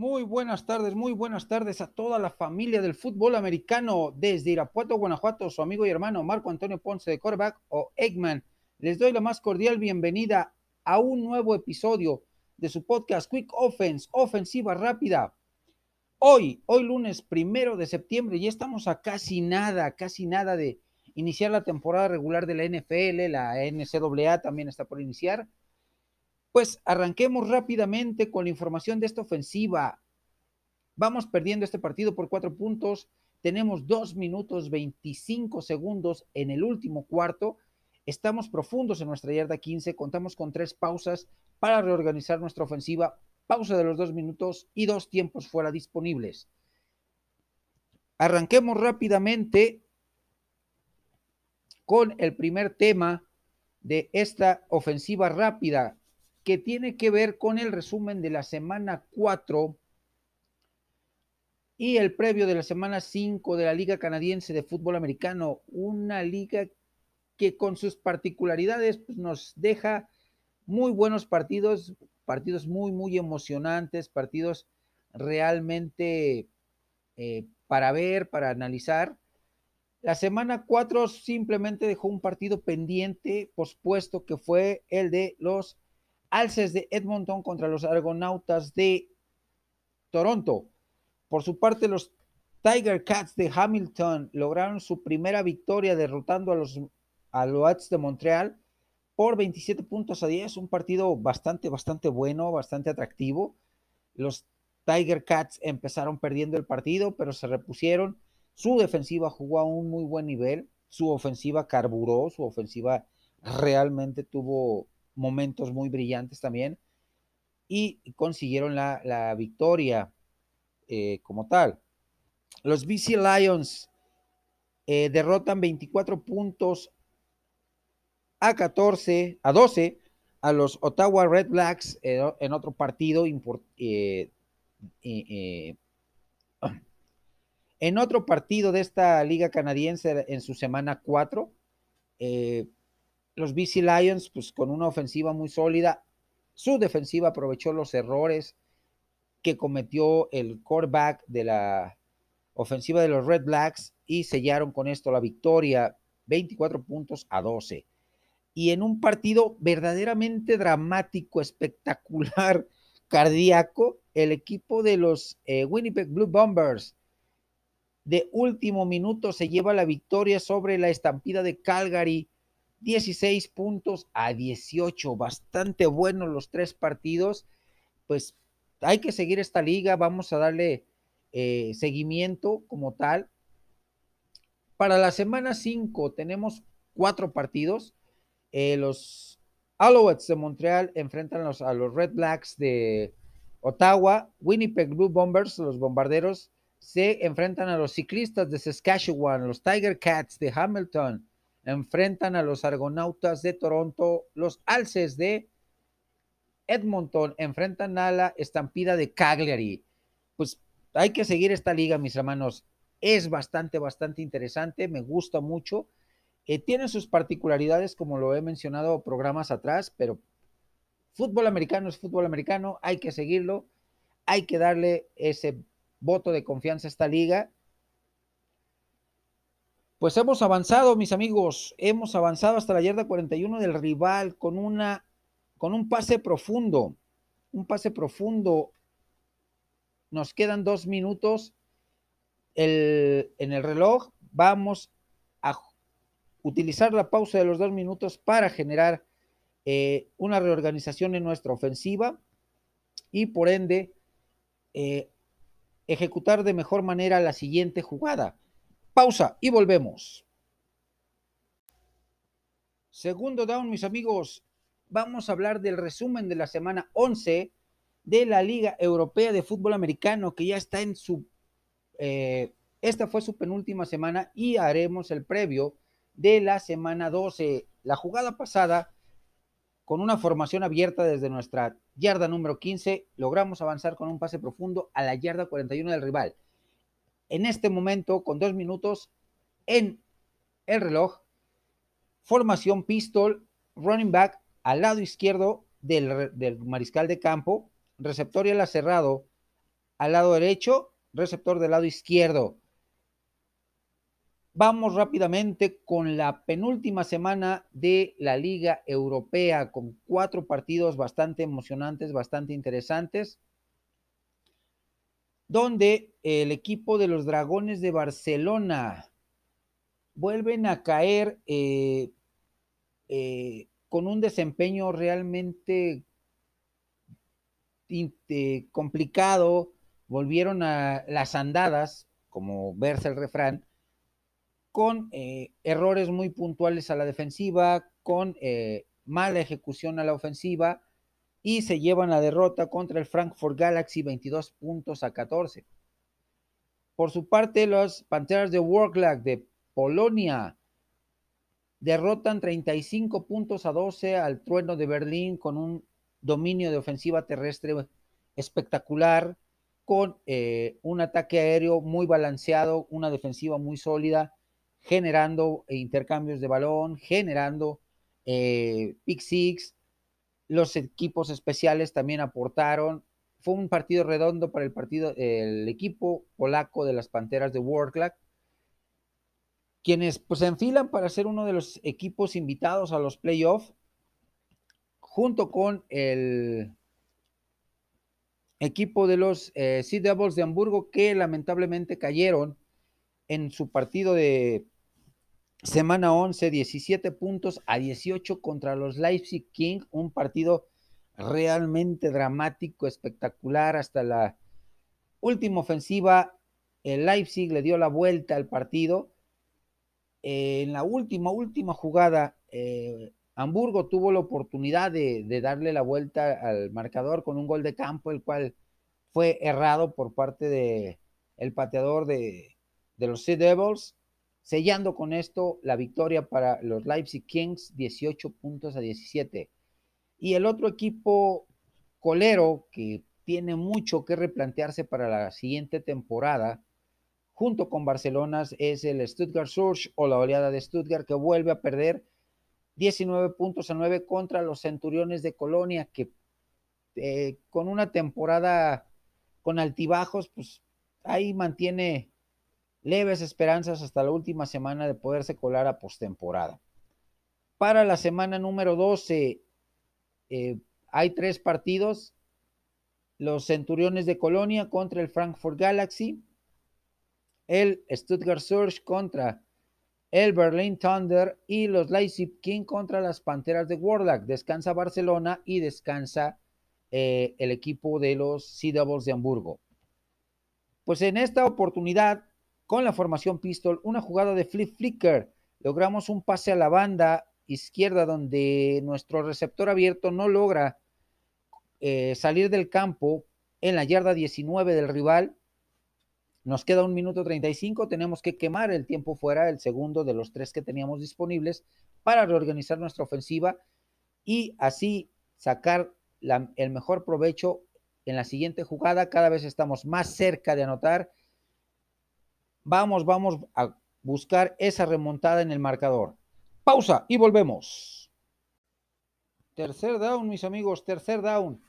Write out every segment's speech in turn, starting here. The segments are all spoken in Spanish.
Muy buenas tardes, muy buenas tardes a toda la familia del fútbol americano desde Irapuato, Guanajuato, su amigo y hermano Marco Antonio Ponce de Coreback o Eggman. Les doy la más cordial bienvenida a un nuevo episodio de su podcast Quick Offense, ofensiva rápida. Hoy, hoy lunes primero de septiembre, ya estamos a casi nada, casi nada de iniciar la temporada regular de la NFL, la NCAA también está por iniciar. Pues arranquemos rápidamente con la información de esta ofensiva. Vamos perdiendo este partido por cuatro puntos. Tenemos dos minutos 25 segundos en el último cuarto. Estamos profundos en nuestra yarda 15. Contamos con tres pausas para reorganizar nuestra ofensiva. Pausa de los dos minutos y dos tiempos fuera disponibles. Arranquemos rápidamente con el primer tema de esta ofensiva rápida que tiene que ver con el resumen de la semana 4 y el previo de la semana 5 de la Liga Canadiense de Fútbol Americano, una liga que con sus particularidades pues, nos deja muy buenos partidos, partidos muy, muy emocionantes, partidos realmente eh, para ver, para analizar. La semana 4 simplemente dejó un partido pendiente, pospuesto, que fue el de los Alces de Edmonton contra los Argonautas de Toronto. Por su parte, los Tiger Cats de Hamilton lograron su primera victoria derrotando a los Alouettes de Montreal por 27 puntos a 10, un partido bastante, bastante bueno, bastante atractivo. Los Tiger Cats empezaron perdiendo el partido, pero se repusieron. Su defensiva jugó a un muy buen nivel, su ofensiva carburó, su ofensiva realmente tuvo momentos muy brillantes también y consiguieron la, victoria eh, como tal. Los BC Lions eh, derrotan 24 puntos a 14, a 12 a los Ottawa Red Blacks eh, en otro partido en otro partido de esta liga canadiense en su semana 4 los BC Lions, pues con una ofensiva muy sólida, su defensiva aprovechó los errores que cometió el quarterback de la ofensiva de los Red Blacks y sellaron con esto la victoria, 24 puntos a 12. Y en un partido verdaderamente dramático, espectacular, cardíaco, el equipo de los eh, Winnipeg Blue Bombers de último minuto se lleva la victoria sobre la estampida de Calgary 16 puntos a 18, bastante buenos los tres partidos. Pues hay que seguir esta liga, vamos a darle eh, seguimiento como tal. Para la semana 5 tenemos cuatro partidos. Eh, los Alouettes de Montreal enfrentan a los Red Blacks de Ottawa. Winnipeg Blue Bombers, los bombarderos, se enfrentan a los ciclistas de Saskatchewan, los Tiger Cats de Hamilton enfrentan a los Argonautas de Toronto, los Alces de Edmonton enfrentan a la estampida de Cagliari. Pues hay que seguir esta liga, mis hermanos. Es bastante, bastante interesante, me gusta mucho. Eh, tiene sus particularidades, como lo he mencionado programas atrás, pero fútbol americano es fútbol americano, hay que seguirlo, hay que darle ese voto de confianza a esta liga pues hemos avanzado, mis amigos, hemos avanzado hasta la yarda 41 del rival con una con un pase profundo, un pase profundo. Nos quedan dos minutos en el reloj. Vamos a utilizar la pausa de los dos minutos para generar eh, una reorganización en nuestra ofensiva y por ende eh, ejecutar de mejor manera la siguiente jugada. Pausa y volvemos. Segundo down, mis amigos. Vamos a hablar del resumen de la semana 11 de la Liga Europea de Fútbol Americano, que ya está en su... Eh, esta fue su penúltima semana y haremos el previo de la semana 12. La jugada pasada, con una formación abierta desde nuestra yarda número 15, logramos avanzar con un pase profundo a la yarda 41 del rival en este momento, con dos minutos en el reloj, formación pistol, running back al lado izquierdo del, mariscal de campo, receptor y ala cerrado al lado derecho, receptor del lado izquierdo. Vamos rápidamente con la penúltima semana de la Liga Europea, con cuatro partidos bastante emocionantes, bastante interesantes, donde el equipo de los Dragones de Barcelona vuelven a caer eh, eh, con un desempeño realmente eh, complicado, volvieron a las andadas, como verse el refrán, con errores muy puntuales a la defensiva, con mala ejecución a la ofensiva y se llevan la derrota contra el Frankfurt Galaxy 22 puntos a 14. Por su parte, los Panteras de Worklag de Polonia derrotan 35 puntos a 12 al Trueno de Berlín con un dominio de ofensiva terrestre espectacular, con eh, un ataque aéreo muy balanceado, una defensiva muy sólida generando intercambios de balón, generando eh, pick six. Los equipos especiales también aportaron. Fue un partido redondo para el partido, el equipo polaco de las Panteras de Worklag, quienes pues se enfilan para ser uno de los equipos invitados a los playoffs, junto con el equipo de los eh, Sea Devils de Hamburgo, que lamentablemente cayeron en su partido de semana 11, 17 puntos a 18 contra los Leipzig King, un partido realmente dramático, espectacular, hasta la última ofensiva, el Leipzig le dio la vuelta al partido. en la última, última jugada, eh, Hamburgo tuvo la oportunidad de, darle la vuelta al marcador con un gol de campo, el cual fue errado por parte de pateador de, de los Sea Devils, sellando con esto la victoria para los Leipzig Kings, 18 puntos a 17. Y el otro equipo colero que tiene mucho que replantearse para la siguiente temporada, junto con Barcelona, es el Stuttgart Surge o la oleada de Stuttgart que vuelve a perder 19 puntos a 9 contra los Centuriones de Colonia, que eh, con una temporada con altibajos, pues ahí mantiene leves esperanzas hasta la última semana de poderse colar a postemporada. Para la semana número 12 eh, hay tres partidos. Los Centuriones de Colonia contra el Frankfurt Galaxy. El Stuttgart Surge contra el Berlin Thunder y los Leipzig King contra las Panteras de Warlock. Descansa Barcelona y descansa eh, el equipo de los Sea Devils de Hamburgo. Pues en esta oportunidad con la formación pistol, una jugada de flip flicker. Logramos un pase a la banda izquierda donde nuestro receptor abierto no logra eh, salir del campo en la yarda 19 del rival. Nos queda un minuto 35, tenemos que quemar el tiempo fuera, el segundo de los tres que teníamos disponibles, para reorganizar nuestra ofensiva y así sacar el mejor provecho en la siguiente jugada. Cada vez estamos más cerca de anotar Vamos, vamos a buscar esa remontada en el marcador. Pausa y volvemos. Tercer down, mis amigos, tercer down.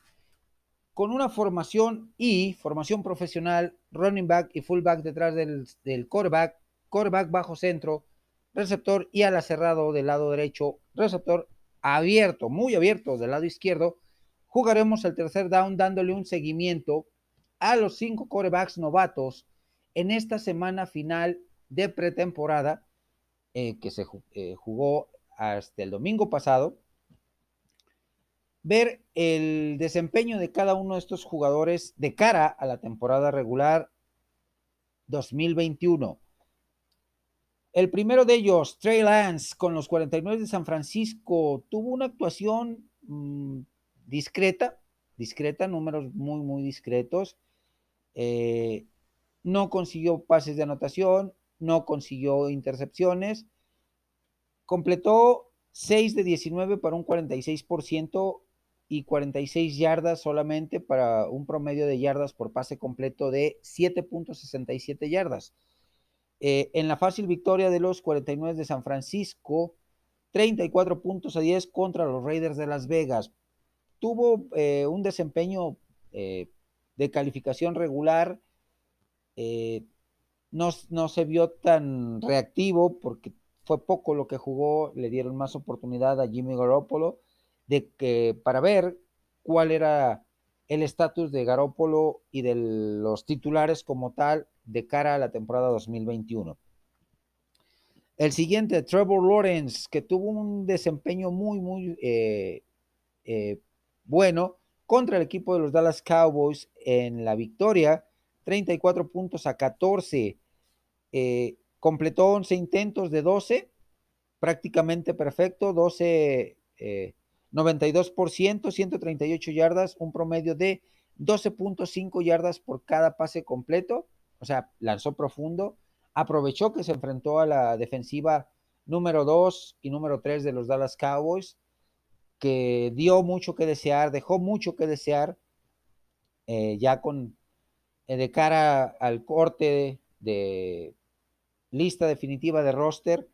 Con una formación y formación profesional, running back y fullback detrás del, del quarterback, bajo centro, receptor y ala cerrado del lado derecho, receptor abierto, muy abierto del lado izquierdo, jugaremos el tercer down dándole un seguimiento a los cinco quarterbacks novatos en esta semana final de pretemporada, eh, que se eh, jugó hasta el domingo pasado, ver el desempeño de cada uno de estos jugadores de cara a la temporada regular 2021. El primero de ellos, Trey Lance, con los 49 de San Francisco, tuvo una actuación mm, discreta, discreta, números muy, muy discretos. Eh, no consiguió pases de anotación, no consiguió intercepciones, completó 6 de 19 para un 46% y 46 yardas solamente para un promedio de yardas por pase completo de 7.67 yardas. Eh, en la fácil victoria de los 49 de San Francisco, 34 puntos a 10 contra los Raiders de Las Vegas. Tuvo eh, un desempeño eh, de calificación regular. Eh, no, no, se vio tan reactivo porque fue poco lo que jugó, le dieron más oportunidad a Jimmy Garoppolo de que para ver cuál era el estatus de Garoppolo y de los titulares como tal de cara a la temporada 2021. El siguiente, Trevor Lawrence, que tuvo un desempeño muy, muy eh, eh, bueno contra el equipo de los Dallas Cowboys en la victoria, 34 puntos a 14. Eh, completó 11 intentos de 12, prácticamente perfecto, 12, 92%, 138 yardas, un promedio de 12.5 yardas por cada pase completo, o sea, lanzó profundo, aprovechó que se enfrentó a la defensiva número 2 y número 3 de los Dallas Cowboys, que dio mucho que desear, dejó mucho que desear, eh, ya con eh, de cara al corte de, lista definitiva de roster,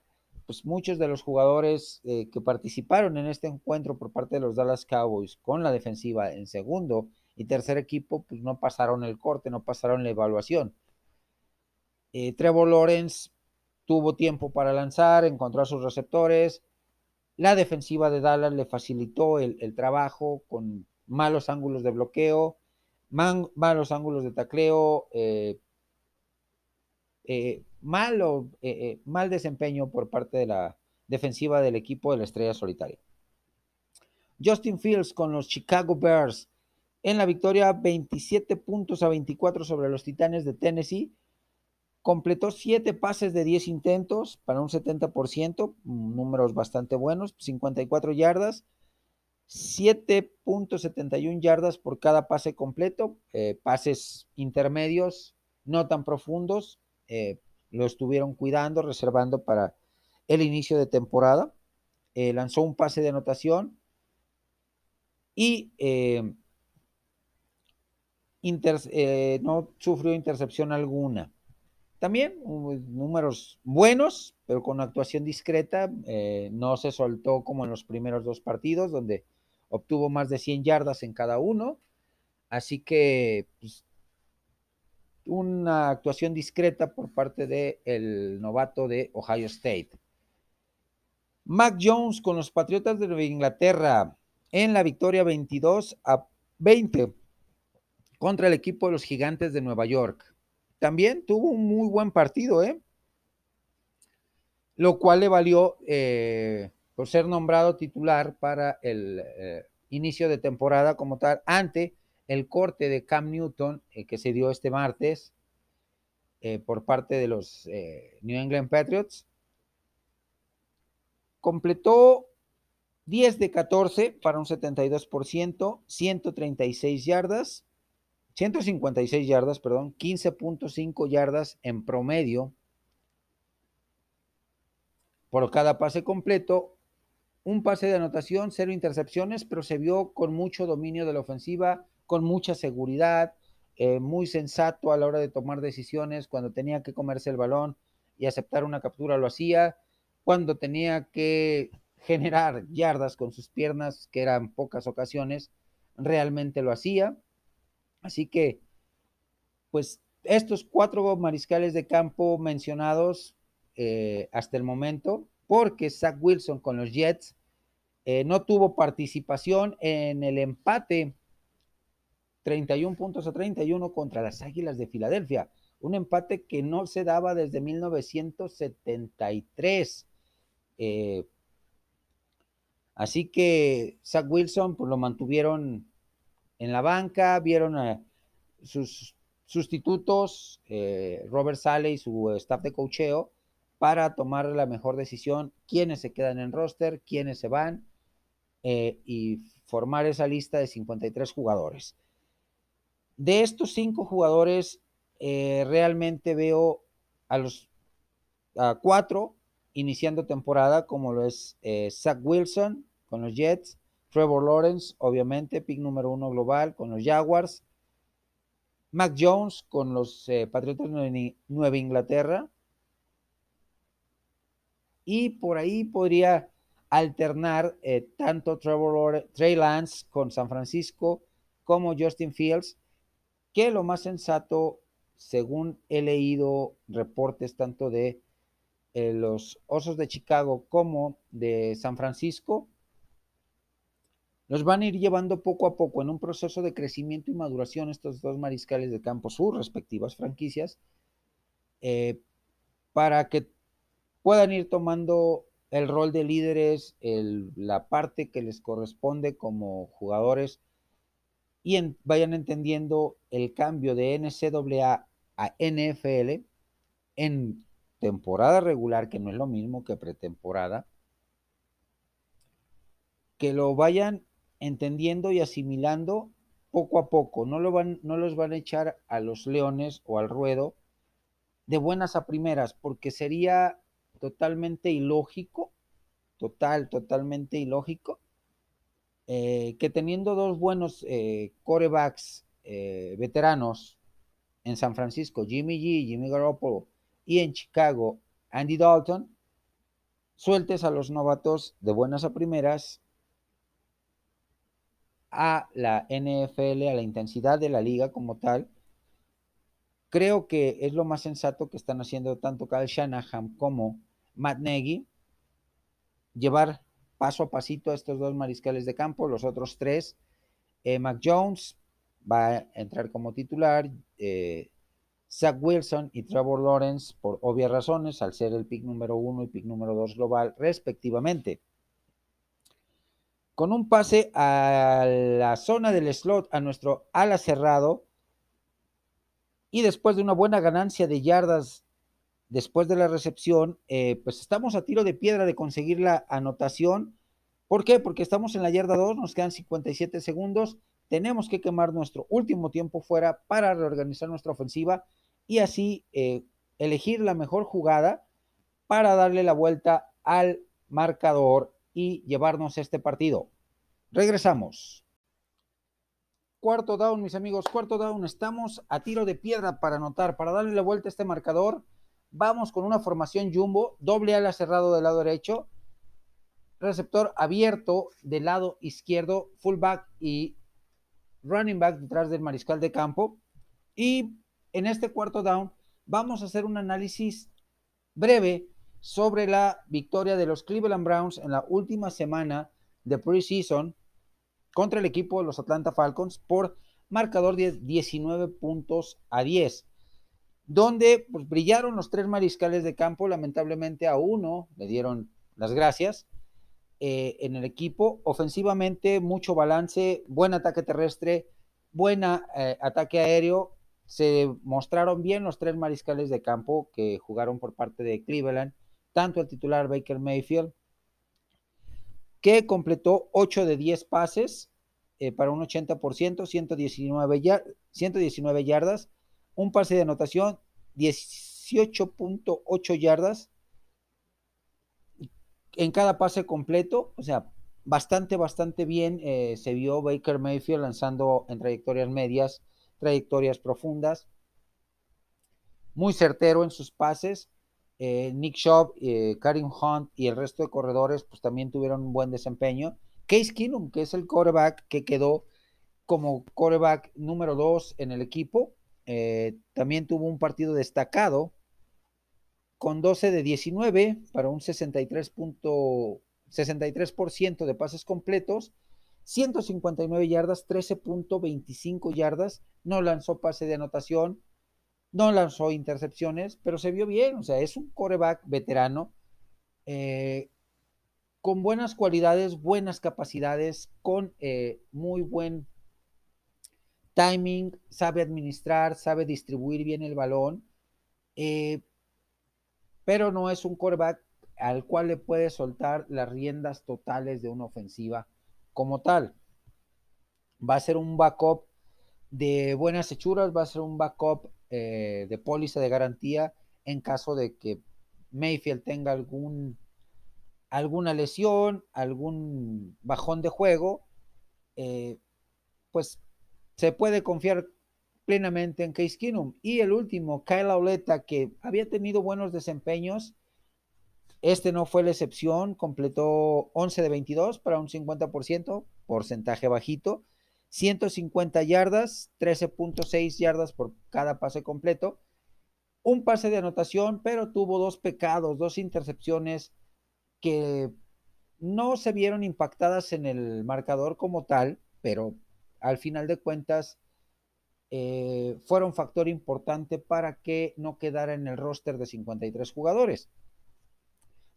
pues muchos de los jugadores eh, que participaron en este encuentro por parte de los Dallas Cowboys con la defensiva en segundo y tercer equipo, pues no pasaron el corte, no pasaron la evaluación. Eh, Trevor Lawrence tuvo tiempo para lanzar, encontró a sus receptores. La defensiva de Dallas le facilitó el, trabajo con malos ángulos de bloqueo, malos ángulos de tacleo, eh, eh, malo, mal desempeño por parte de la defensiva del equipo de la Estrella Solitaria. Justin Fields con los Chicago Bears. En la victoria 27 puntos a 24 sobre los Titanes de Tennessee. Completó siete pases de 10 intentos para un 70%, números bastante buenos, 54 yardas, 7.71 yardas por cada pase completo, eh, pases intermedios, no tan profundos, eh, lo estuvieron cuidando, reservando para el inicio de temporada. Eh, lanzó un pase de anotación y no sufrió intercepción alguna. También números buenos, pero con actuación discreta. No se soltó como en los primeros dos partidos, donde obtuvo más de 100 yardas en cada uno. Así que pues, una actuación discreta por parte del novato de Ohio State. Mac Jones con los Patriotas de Inglaterra en la victoria 22 a 20 contra el equipo de los Gigantes de Nueva York también tuvo un muy buen partido, ¿eh? Lo cual le valió eh, por ser nombrado titular para el eh, inicio de temporada como tal, ante el corte de Cam Newton eh, que se dio este martes por parte de los New England Patriots. Completó 10 de 14 para un 72%, 136 yardas, 156 yardas, perdón, 15.5 yardas en promedio por cada pase completo, un pase de anotación, cero intercepciones, pero se vio con mucho dominio de la ofensiva, con mucha seguridad, eh, muy sensato a la hora de tomar decisiones, cuando tenía que comerse el balón y aceptar una captura lo hacía, cuando tenía que generar yardas con sus piernas, que eran pocas ocasiones, realmente lo hacía. Así que, pues estos cuatro mariscales de campo mencionados eh, hasta el momento, porque Zach Wilson con los Jets eh, no tuvo participación en el empate. 31 puntos a 31 contra las Águilas de Filadelfia, un empate que no se daba desde 1973. Eh, así que Zach Wilson pues lo mantuvieron en la banca, vieron a sus sustitutos, eh, Robert Sale y su staff de cocheo, para tomar la mejor decisión, quiénes se quedan en roster, quiénes se van, eh, y formar esa lista de 53 jugadores. De estos cinco jugadores, eh, realmente veo a los cuatro iniciando temporada, como lo es Zach Wilson con los Jets, Trevor Lawrence, obviamente, pick número uno global con los Jaguars. Mac Jones con los eh, Patriotas de Nueva Inglaterra. Y por ahí podría alternar eh, tanto Trevor Trey Lance con San Francisco como Justin Fields, que lo más sensato, según he leído reportes tanto de eh, los Osos de Chicago como de San Francisco, los van a ir llevando poco a poco en un proceso de crecimiento y maduración estos dos mariscales de campo, sus respectivas franquicias, eh, para que puedan ir tomando el rol de líderes, la parte que les corresponde como jugadores y vayan entendiendo el cambio de NCAA a NFL en temporada regular, que no es lo mismo que pretemporada, que lo vayan entendiendo y asimilando poco a poco. No, lo van, no los van a echar a los leones o al ruedo de buenas a primeras, porque sería totalmente ilógico, total, totalmente ilógico, eh, que teniendo dos buenos eh, corebacks eh, veteranos en San Francisco, Jimmy G, Jimmy Garoppolo, y en Chicago, Andy Dalton, sueltes a los novatos de buenas a primeras a la NFL, a la intensidad de la liga como tal. Creo que es lo más sensato que están haciendo tanto Kyle Shanahan como Matt Nagy, llevar paso a pasito a estos dos mariscales de campo, los otros tres. Eh, Mac Jones va a entrar como titular, eh, Zach Wilson y Trevor Lawrence, por obvias razones, al ser el pick número uno y pick número dos global, respectivamente. Con un pase a la zona del slot a nuestro ala cerrado, y después de una buena ganancia de yardas después de la recepción, eh, pues estamos a tiro de piedra de conseguir la anotación. ¿Por qué? Porque estamos en la yarda 2, nos quedan 57 segundos, tenemos que quemar nuestro último tiempo fuera para reorganizar nuestra ofensiva y así eh, elegir la mejor jugada para darle la vuelta al marcador y llevarnos este partido. Regresamos. Cuarto down, mis amigos, cuarto down. Estamos a tiro de piedra para anotar, para darle la vuelta a este marcador. Vamos con una formación jumbo, doble ala cerrado del lado derecho, receptor abierto del lado izquierdo, fullback y running back detrás del mariscal de campo. Y en este cuarto down vamos a hacer un análisis breve sobre la victoria de los Cleveland Browns en la última semana de preseason contra el equipo de los Atlanta Falcons por marcador de 19 puntos a 10, donde pues, brillaron los tres mariscales de campo, lamentablemente a uno le dieron las gracias eh, en el equipo, ofensivamente mucho balance, buen ataque terrestre, buen eh, ataque aéreo. Se mostraron bien los tres mariscales de campo que jugaron por parte de Cleveland, tanto el titular Baker Mayfield, que completó 8 de 10 pases eh, para un 80%, 119, 119 yardas, un pase de anotación, 18.8 yardas en cada pase completo, o sea, bastante, bastante bien eh, se vio Baker Mayfield lanzando en trayectorias medias trayectorias profundas, muy certero en sus pases. Eh, Nick Shaw, eh, Karim Hunt y el resto de corredores pues también tuvieron un buen desempeño. Case Keenum, que es el quarterback que quedó como quarterback número 2 en el equipo, eh, también tuvo un partido destacado con 12 de 19 para un 63%, 63 de pases completos 159 yardas, 13.25 yardas, no lanzó pase de anotación, no lanzó intercepciones, pero se vio bien, o sea, es un coreback veterano, eh, con buenas cualidades, buenas capacidades, con eh, muy buen timing, sabe administrar, sabe distribuir bien el balón, eh, pero no es un coreback al cual le puede soltar las riendas totales de una ofensiva como tal. Va a ser un backup de buenas hechuras, va a ser un backup eh, de póliza de garantía en caso de que Mayfield tenga algún, alguna lesión, algún bajón de juego, eh, pues se puede confiar plenamente en Case Keenum. Y el último, Kyle Auleta, que había tenido buenos desempeños, este no fue la excepción, completó 11 de 22 para un 50%, porcentaje bajito. 150 yardas, 13.6 yardas por cada pase completo, un pase de anotación, pero tuvo dos pecados, dos intercepciones que no se vieron impactadas en el marcador como tal, pero al final de cuentas eh, fueron factor importante para que no quedara en el roster de 53 jugadores.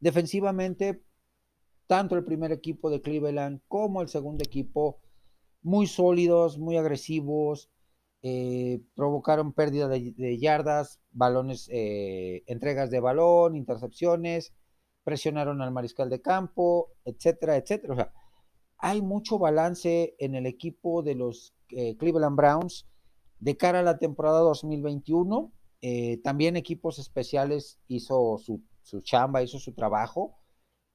Defensivamente, tanto el primer equipo de Cleveland como el segundo equipo, muy sólidos, muy agresivos, eh, provocaron pérdida de, yardas, balones, eh, entregas de balón, intercepciones, presionaron al mariscal de campo, etcétera, etcétera. O sea, hay mucho balance en el equipo de los eh, Cleveland Browns de cara a la temporada 2021. también equipos especiales hizo su, su, chamba, hizo su trabajo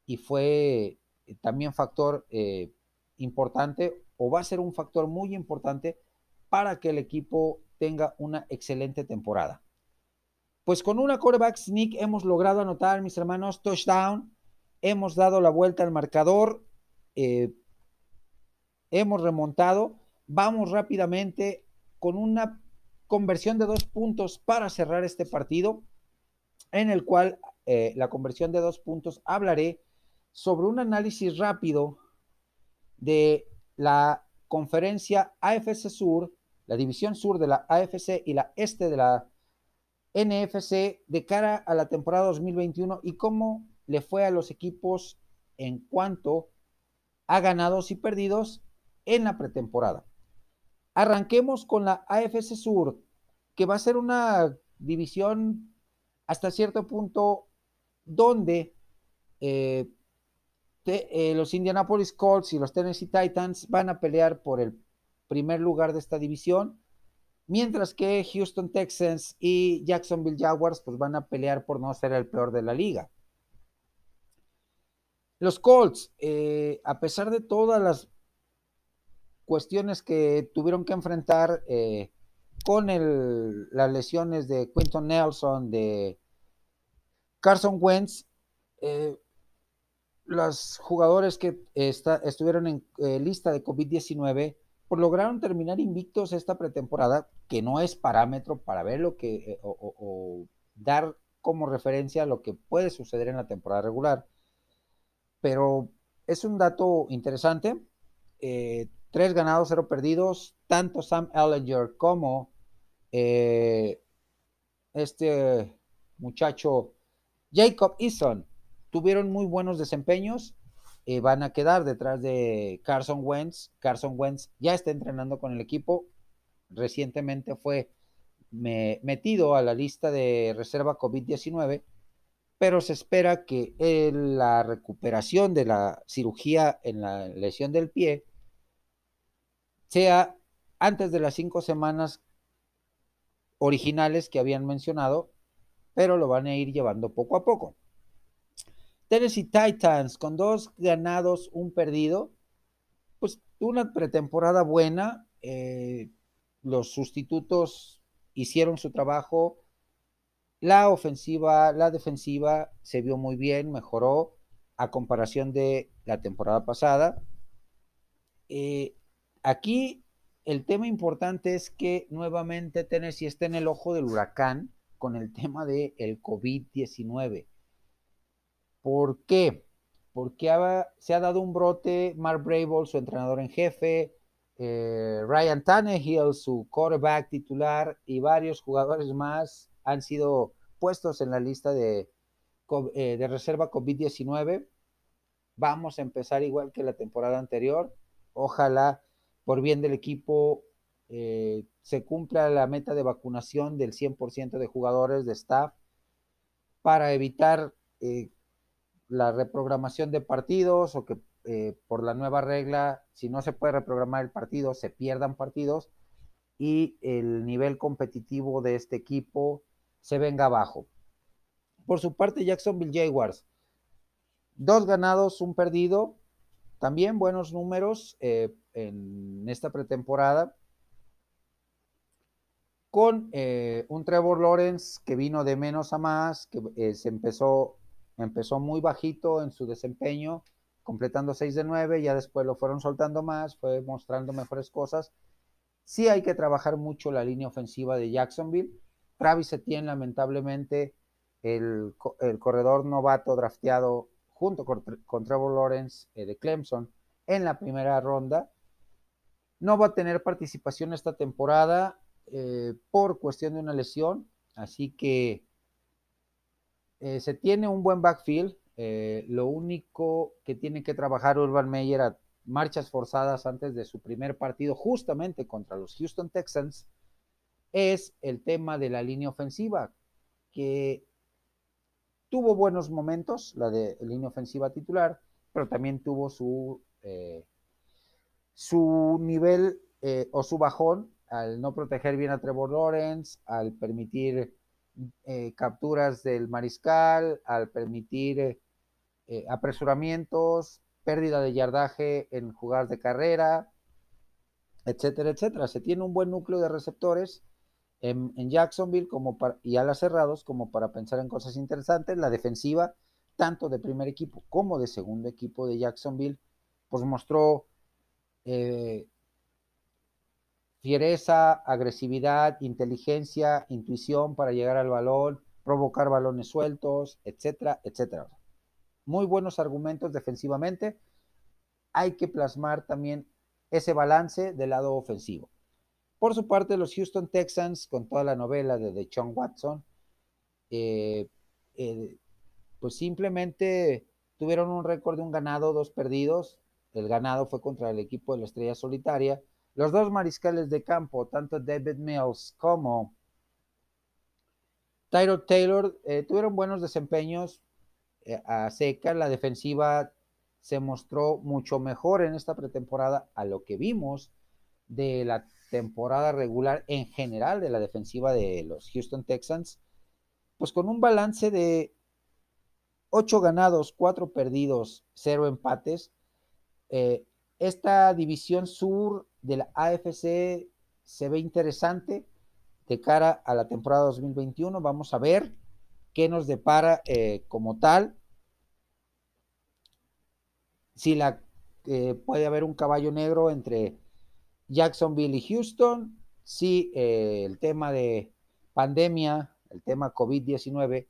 y fue también factor importante o va a ser un factor muy importante para que el equipo tenga una excelente temporada. Pues con una quarterback sneak hemos logrado anotar, mis hermanos, touchdown. Hemos dado la vuelta al marcador. Eh, hemos remontado. Vamos rápidamente con una conversión de dos puntos para cerrar este partido, en el cual eh, la conversión de dos puntos hablaré sobre un análisis rápido de la conferencia AFC Sur, la división sur de la AFC y la este de la NFC de cara a la temporada 2021 y cómo le fue a los equipos en cuanto a ganados y perdidos en la pretemporada. Arranquemos con la AFC Sur, que va a ser una división hasta cierto punto donde eh, eh, los Indianapolis Colts y los Tennessee Titans van a pelear por el primer lugar de esta división, mientras que Houston Texans y Jacksonville Jaguars pues van a pelear por no ser el peor de la liga. Los Colts, eh, a pesar de todas las cuestiones que tuvieron que enfrentar eh, con las lesiones de Quinton Nelson, de Carson Wentz, los jugadores que estuvieron en eh, lista de COVID-19 pues lograron terminar invictos esta pretemporada, que no es parámetro para ver lo que eh, o, dar como referencia lo que puede suceder en la temporada regular. Pero es un dato interesante. Eh, tres ganados, cero perdidos. Tanto Sam Ellinger como este muchacho Jacob Eason tuvieron muy buenos desempeños. Eh, van a quedar detrás de Carson Wentz. Carson Wentz ya está entrenando con el equipo. Recientemente fue metido a la lista de reserva COVID-19, pero se espera que la recuperación de la cirugía en la lesión del pie sea antes de las cinco semanas originales que habían mencionado, pero lo van a ir llevando poco a poco. Tennessee Titans con dos ganados, un perdido. Pues una pretemporada buena. Eh, los sustitutos hicieron su trabajo. La ofensiva, la defensiva se vio muy bien, mejoró a comparación de la temporada pasada. Eh, aquí el tema importante es que nuevamente Tennessee está en el ojo del huracán con el tema del el COVID-19. ¿Por qué? Porque se ha dado un brote, Mark Brable, su entrenador en jefe, eh, Ryan Tannehill, su quarterback titular, y varios jugadores más han sido puestos en la lista de, eh, de reserva COVID-19. Vamos a empezar igual que la temporada anterior. Ojalá, por bien del equipo, eh, se cumpla la meta de vacunación del 100% de jugadores de staff para evitar la reprogramación de partidos o que eh, por la nueva regla, si no se puede reprogramar el partido, se pierdan partidos y el nivel competitivo de este equipo se venga abajo. Por su parte, Jacksonville Jaguars, dos ganados, un perdido, también buenos números eh, en esta pretemporada, con eh, un Trevor Lawrence que vino de menos a más, que se empezó empezó muy bajito en su desempeño completando 6 de 9, ya después lo fueron soltando más, fue mostrando mejores cosas. Sí hay que trabajar mucho la línea ofensiva de Jacksonville. Travis Etienne, lamentablemente, el, corredor novato drafteado junto con, Trevor Lawrence eh, de Clemson en la primera ronda, no va a tener participación esta temporada eh, por cuestión de una lesión, así que eh, se tiene un buen backfield. Eh, lo único que tiene que trabajar Urban Meyer a marchas forzadas antes de su primer partido, justamente contra los Houston Texans, es el tema de la línea ofensiva, que tuvo buenos momentos, la de línea ofensiva titular, pero también tuvo su, su nivel o su bajón al no proteger bien a Trevor Lawrence, al permitir eh, capturas del mariscal, al permitir eh, apresuramientos, pérdida de yardaje en jugadas de carrera, etcétera, etcétera. Se tiene un buen núcleo de receptores en, Jacksonville como para, y alas cerrados como para pensar en cosas interesantes. La defensiva, tanto de primer equipo como de segundo equipo de Jacksonville, pues mostró eh, fiereza, agresividad, inteligencia, intuición para llegar al balón, provocar balones sueltos, etcétera, etcétera. Muy buenos argumentos defensivamente. Hay que plasmar también ese balance del lado ofensivo. Por su parte, los Houston Texans, con toda la novela de Deshaun Watson, eh, eh, pues simplemente tuvieron un récord de un ganado, dos perdidos. El ganado fue contra el equipo de la Estrella Solitaria los dos mariscales de campo, tanto David Mills como Tyro Taylor, eh, tuvieron buenos desempeños eh, a seca. La defensiva se mostró mucho mejor en esta pretemporada a lo que vimos de la temporada regular en general de la defensiva de los Houston Texans, pues con un balance de 8 ganados, 4 perdidos, 0 empates. Eh, esta división sur de la AFC se ve interesante de cara a la temporada 2021. Vamos a ver qué nos depara eh, como tal. Si eh, puede haber un caballo negro entre Jacksonville y Houston, si el tema de pandemia, el tema COVID-19,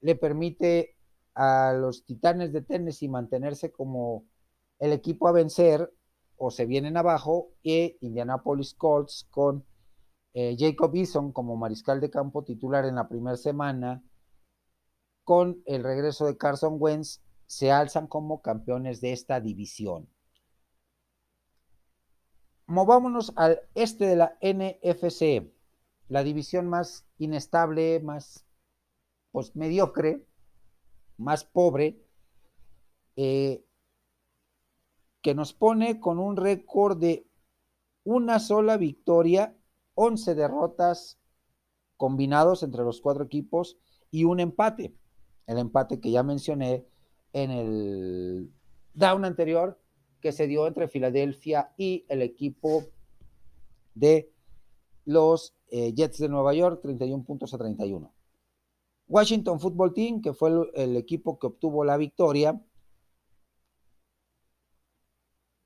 le permite a los Titanes de Tennessee mantenerse como el equipo a vencer o se vienen abajo y Indianapolis Colts con eh, Jacob Eason como mariscal de campo titular en la primera semana, con el regreso de Carson Wentz, se alzan como campeones de esta división. Movámonos al este de la NFC, la división más inestable, más pues, mediocre, más pobre. Eh, que nos pone con un récord de una sola victoria, 11 derrotas combinados entre los cuatro equipos y un empate. El empate que ya mencioné en el down anterior que se dio entre Filadelfia y el equipo de los eh, Jets de Nueva York, 31 puntos a 31. Washington Football Team, que fue el equipo que obtuvo la victoria,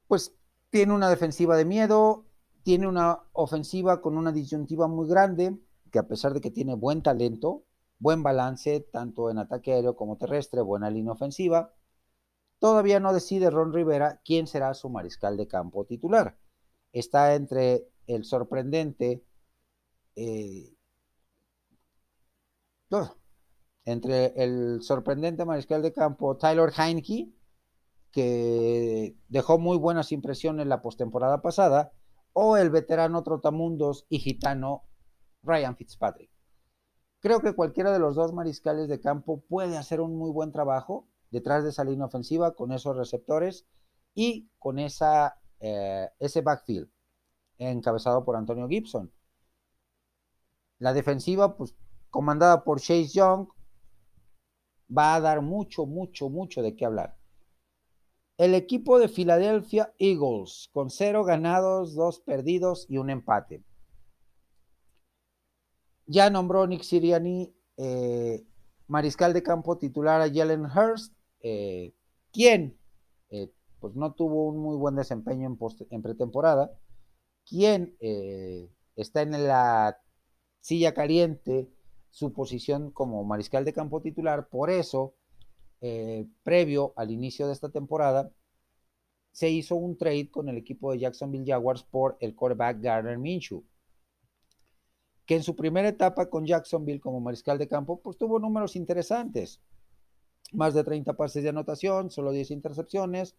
pues tiene una defensiva de miedo, tiene una ofensiva con una disyuntiva muy grande, que a pesar de que tiene buen talento, buen balance, tanto en ataque aéreo como terrestre, buena línea ofensiva, todavía no decide Ron Rivera quién será su mariscal de campo titular. Está entre el sorprendente, eh, entre el sorprendente mariscal de campo Tyler Heineke que dejó muy buenas impresiones la postemporada pasada, o el veterano trotamundos y gitano Ryan Fitzpatrick. Creo que cualquiera de los dos mariscales de campo puede hacer un muy buen trabajo detrás de esa línea ofensiva con esos receptores y con esa, eh, ese backfield encabezado por Antonio Gibson. La defensiva, pues comandada por Chase Young, va a dar mucho, mucho, mucho de qué hablar. El equipo de Philadelphia Eagles, con cero ganados, dos perdidos y un empate. Ya nombró Nick Siriani eh, mariscal de campo titular a Jalen Hurst, eh, quien eh, pues no tuvo un muy buen desempeño en, pretemporada. Quien está en la silla caliente su posición como mariscal de campo titular, por eso, eh, previo al inicio de esta temporada, se hizo un trade con el equipo de Jacksonville Jaguars por el quarterback Gardner Minshew, que en su primera etapa con Jacksonville como mariscal de campo, pues tuvo números interesantes. Más de 30 pases de anotación, solo 10 intercepciones,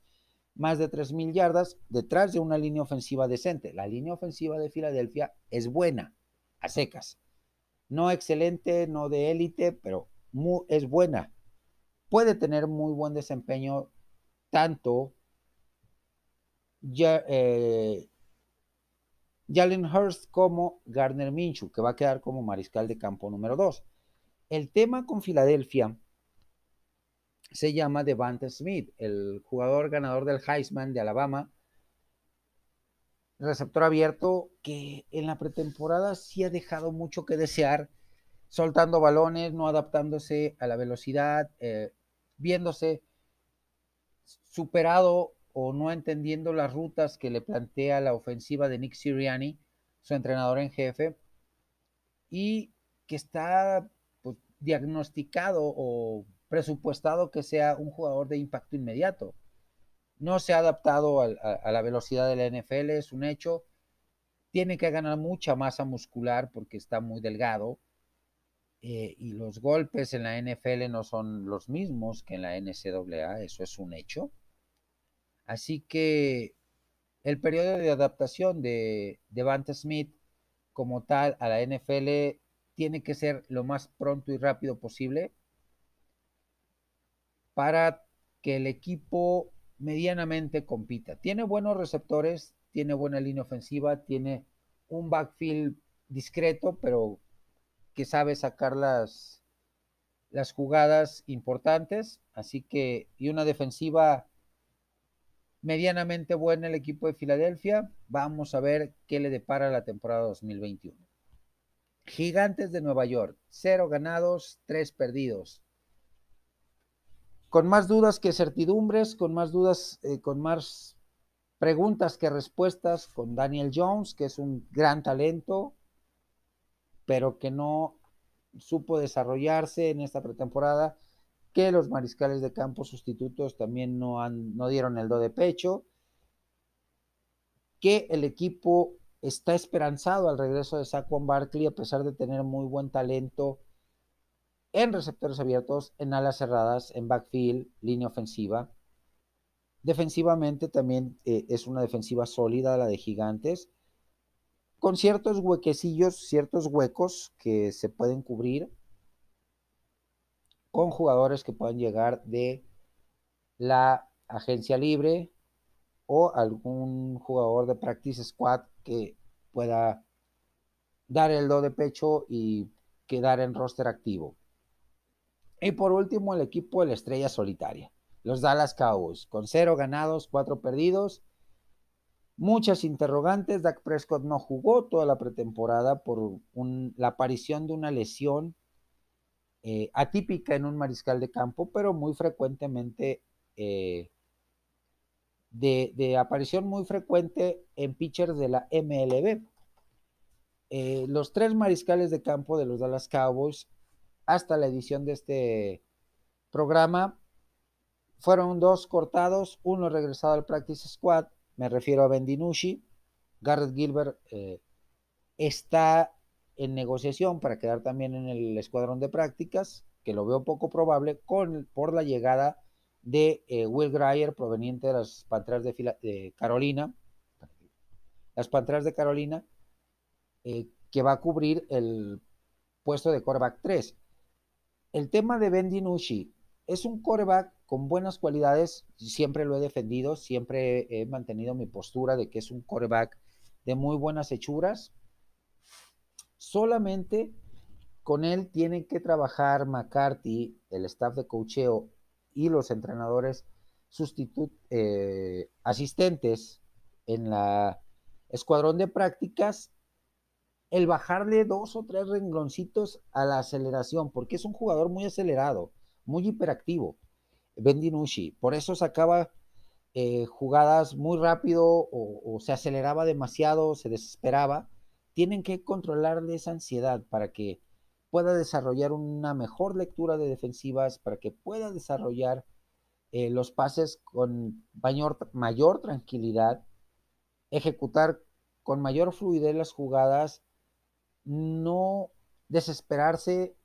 más de 3.000 yardas, detrás de una línea ofensiva decente. La línea ofensiva de Filadelfia es buena, a secas. No excelente, no de élite, pero es buena. Puede tener muy buen desempeño tanto eh, Jalen Hurst como Gardner Minshew, que va a quedar como mariscal de campo número 2. El tema con Filadelfia se llama Devante Smith, el jugador ganador del Heisman de Alabama, receptor abierto que en la pretemporada sí ha dejado mucho que desear, soltando balones, no adaptándose a la velocidad, eh, viéndose superado o no entendiendo las rutas que le plantea la ofensiva de Nick Siriani, su entrenador en jefe, y que está pues, diagnosticado o presupuestado que sea un jugador de impacto inmediato. No se ha adaptado a, la velocidad de la NFL, es un hecho. Tiene que ganar mucha masa muscular porque está muy delgado. Eh, y los golpes en la NFL no son los mismos que en la NCAA, eso es un hecho. Así que el periodo de adaptación de Devante Smith como tal a la NFL tiene que ser lo más pronto y rápido posible para que el equipo medianamente compita. Tiene buenos receptores, tiene buena línea ofensiva, tiene un backfield discreto, pero que sabe sacar las, las jugadas importantes. Así que, y una defensiva medianamente buena el equipo de Filadelfia. Vamos a ver qué le depara la temporada 2021. Gigantes de Nueva York, cero ganados, tres perdidos. Con más dudas que certidumbres, con más dudas, eh, con más preguntas que respuestas, con Daniel Jones, que es un gran talento, pero que no supo desarrollarse en esta pretemporada que los mariscales de campo sustitutos también no, han, no dieron el do de pecho, que el equipo está esperanzado al regreso de Saquon Barkley a pesar de tener muy buen talento en receptores abiertos, en alas cerradas, en backfield, línea ofensiva. Defensivamente también eh, es una defensiva sólida la de Gigantes, con ciertos huequecillos, ciertos huecos que se pueden cubrir con jugadores que puedan llegar de la agencia libre o algún jugador de practice squad que pueda dar el do de pecho y quedar en roster activo. Y por último, el equipo de la estrella solitaria, los Dallas Cowboys, con cero ganados, cuatro perdidos. Muchas interrogantes. Dak Prescott no jugó toda la pretemporada por la aparición de una lesión eh, atípica en un mariscal de campo, pero muy frecuentemente eh, de, aparición muy frecuente en pitchers de la MLB. Eh, los tres mariscales de campo de los Dallas Cowboys hasta la edición de este programa fueron dos cortados, uno regresado al practice squad, me refiero a Ben DiNucci, Garrett Gilbert está en negociación para quedar también en el escuadrón de prácticas, que lo veo poco probable, con, por la llegada de eh, Will Greyer, proveniente de las Panteras de, Carolina, las Panteras de Carolina, eh, que va a cubrir el puesto de coreback 3. El tema de Ben DiNucci es un coreback con buenas cualidades, siempre lo he defendido, siempre he mantenido mi postura de que es un coreback de muy buenas hechuras, Solamente con él tienen que trabajar McCarthy, el staff de cocheo y los entrenadores eh, asistentes en la escuadrón de prácticas, el bajarle dos o tres rengloncitos a la aceleración, porque es un jugador muy acelerado, muy hiperactivo, Ben Por eso sacaba eh, jugadas muy rápido o, se aceleraba demasiado, se desesperaba, tienen que controlarle esa ansiedad para que pueda desarrollar una mejor lectura de defensivas, para que pueda desarrollar eh, los pases con mayor tranquilidad, ejecutar con mayor fluidez las jugadas, no desesperarse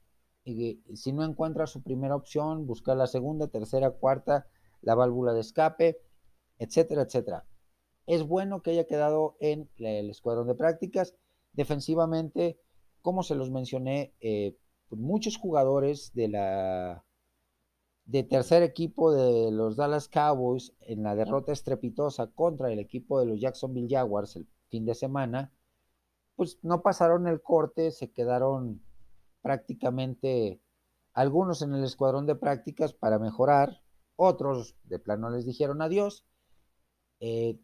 si no encuentra su primera opción, buscar la segunda, tercera, cuarta, la válvula de escape, etcétera, etcétera. Es bueno que haya quedado en el escuadrón de prácticas. Defensivamente, como se los mencioné, eh, muchos jugadores de la de tercer equipo de los Dallas Cowboys en la derrota estrepitosa contra el equipo de los Jacksonville Jaguars el fin de semana, pues no pasaron el corte, se quedaron prácticamente algunos en el escuadrón de prácticas para mejorar, otros de plano les dijeron adiós. Eh,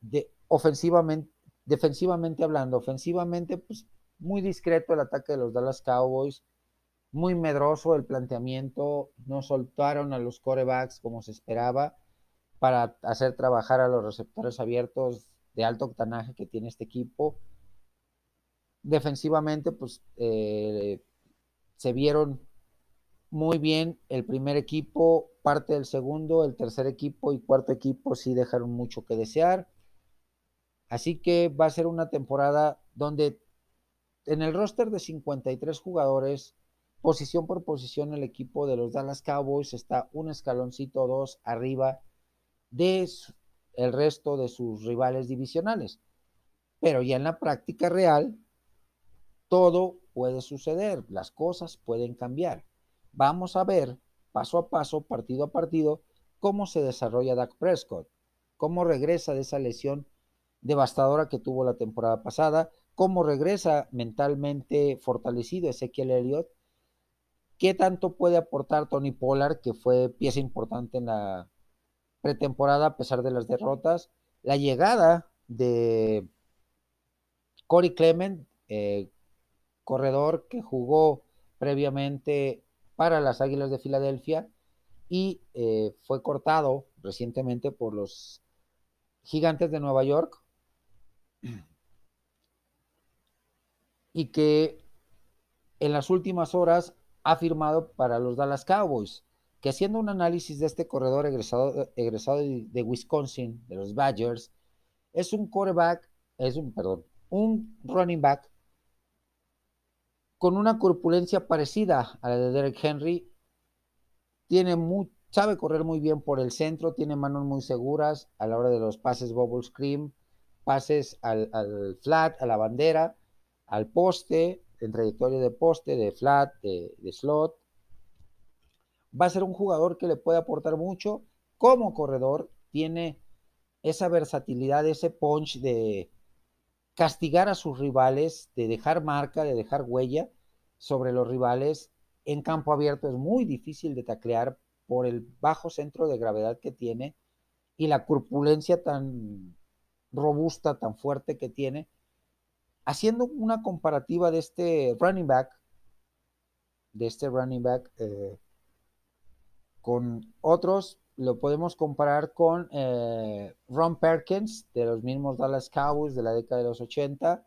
ofensivamente, defensivamente hablando, ofensivamente, pues muy discreto el ataque de los Dallas Cowboys, muy medroso el planteamiento, no soltaron a los corebacks como se esperaba para hacer trabajar a los receptores abiertos de alto octanaje que tiene este equipo. Defensivamente, pues eh, se vieron muy bien el primer equipo, parte del segundo, el tercer equipo y cuarto equipo sí dejaron mucho que desear. Así que va a ser una temporada donde en el roster de 53 jugadores posición por posición el equipo de los Dallas Cowboys está un escaloncito dos arriba de resto de sus rivales divisionales. Pero ya en la práctica real, todo puede suceder, las cosas pueden cambiar. Vamos a ver paso a paso, partido a partido, cómo se desarrolla Dak Prescott, cómo regresa de esa lesión devastadora que tuvo la temporada pasada, cómo regresa mentalmente fortalecido Ezequiel Elliott ¿Qué tanto puede aportar Tony Pollard, que fue pieza importante en la pretemporada a pesar de las derrotas? La llegada de Corey Clement, eh, corredor que jugó previamente para las Águilas de Filadelfia y eh, fue cortado recientemente por los Gigantes de Nueva York. Y que en las últimas horas ha firmado para los Dallas Cowboys, que haciendo un análisis de este corredor egresado, egresado de, Wisconsin, de los Badgers, es un quarterback, es un, perdón, un running back con una corpulencia parecida a la de Derek Henry, tiene sabe correr muy bien por el centro, tiene manos muy seguras a la hora de los pases bubble screen, pases al, al flat, a la bandera, al poste, en trayectoria de poste, de flat, de, slot. Va a ser un jugador que le puede aportar mucho. Como corredor, tiene esa versatilidad, ese punch de castigar a sus rivales, de dejar marca, de dejar huella sobre los rivales. En campo abierto es muy difícil de taclear por el bajo centro de gravedad que tiene y la corpulencia tan robusta, tan fuerte que tiene haciendo una comparativa de este running back, de este running back eh, con otros, lo podemos comparar con eh, Ron Perkins de los mismos Dallas Cowboys de la década de los 80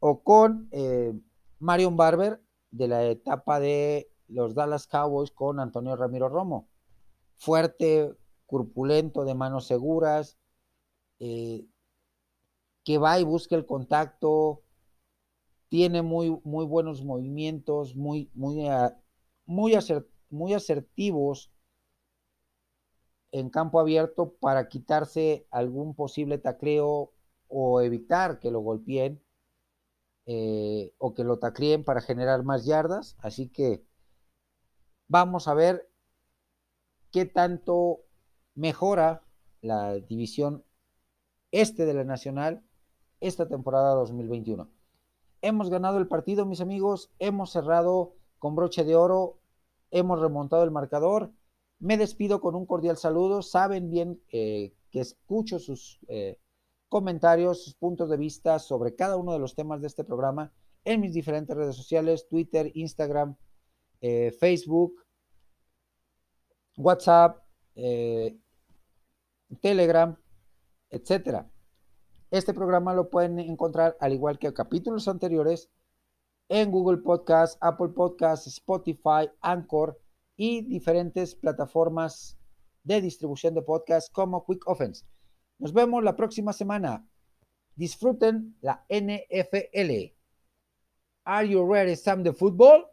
o con eh, Marion Barber de la etapa de los Dallas Cowboys con Antonio Ramiro Romo. Fuerte, corpulento, de manos seguras, que va y busca el contacto, tiene muy, muy buenos movimientos, muy, muy, muy, muy asertivos en campo abierto para quitarse algún posible tacleo o evitar que lo golpeen eh, o que lo tacleen para generar más yardas. Así que vamos a ver qué tanto mejora la división este de la Nacional esta temporada 2021. Hemos ganado el partido, mis amigos, hemos cerrado con broche de oro, hemos remontado el marcador. Me despido con un cordial saludo. Saben bien eh, que escucho sus eh, comentarios, sus puntos de vista sobre cada uno de los temas de este programa en mis diferentes redes sociales, Twitter, Instagram, eh, Facebook, WhatsApp, Telegram, etcétera. Este programa lo pueden encontrar, al igual que capítulos anteriores, en Google Podcast, Apple Podcast, Spotify, Anchor y diferentes plataformas de distribución de podcast como Quick Offense. Nos vemos la próxima semana. Disfruten la NFL. Are you ready, Sam, the football?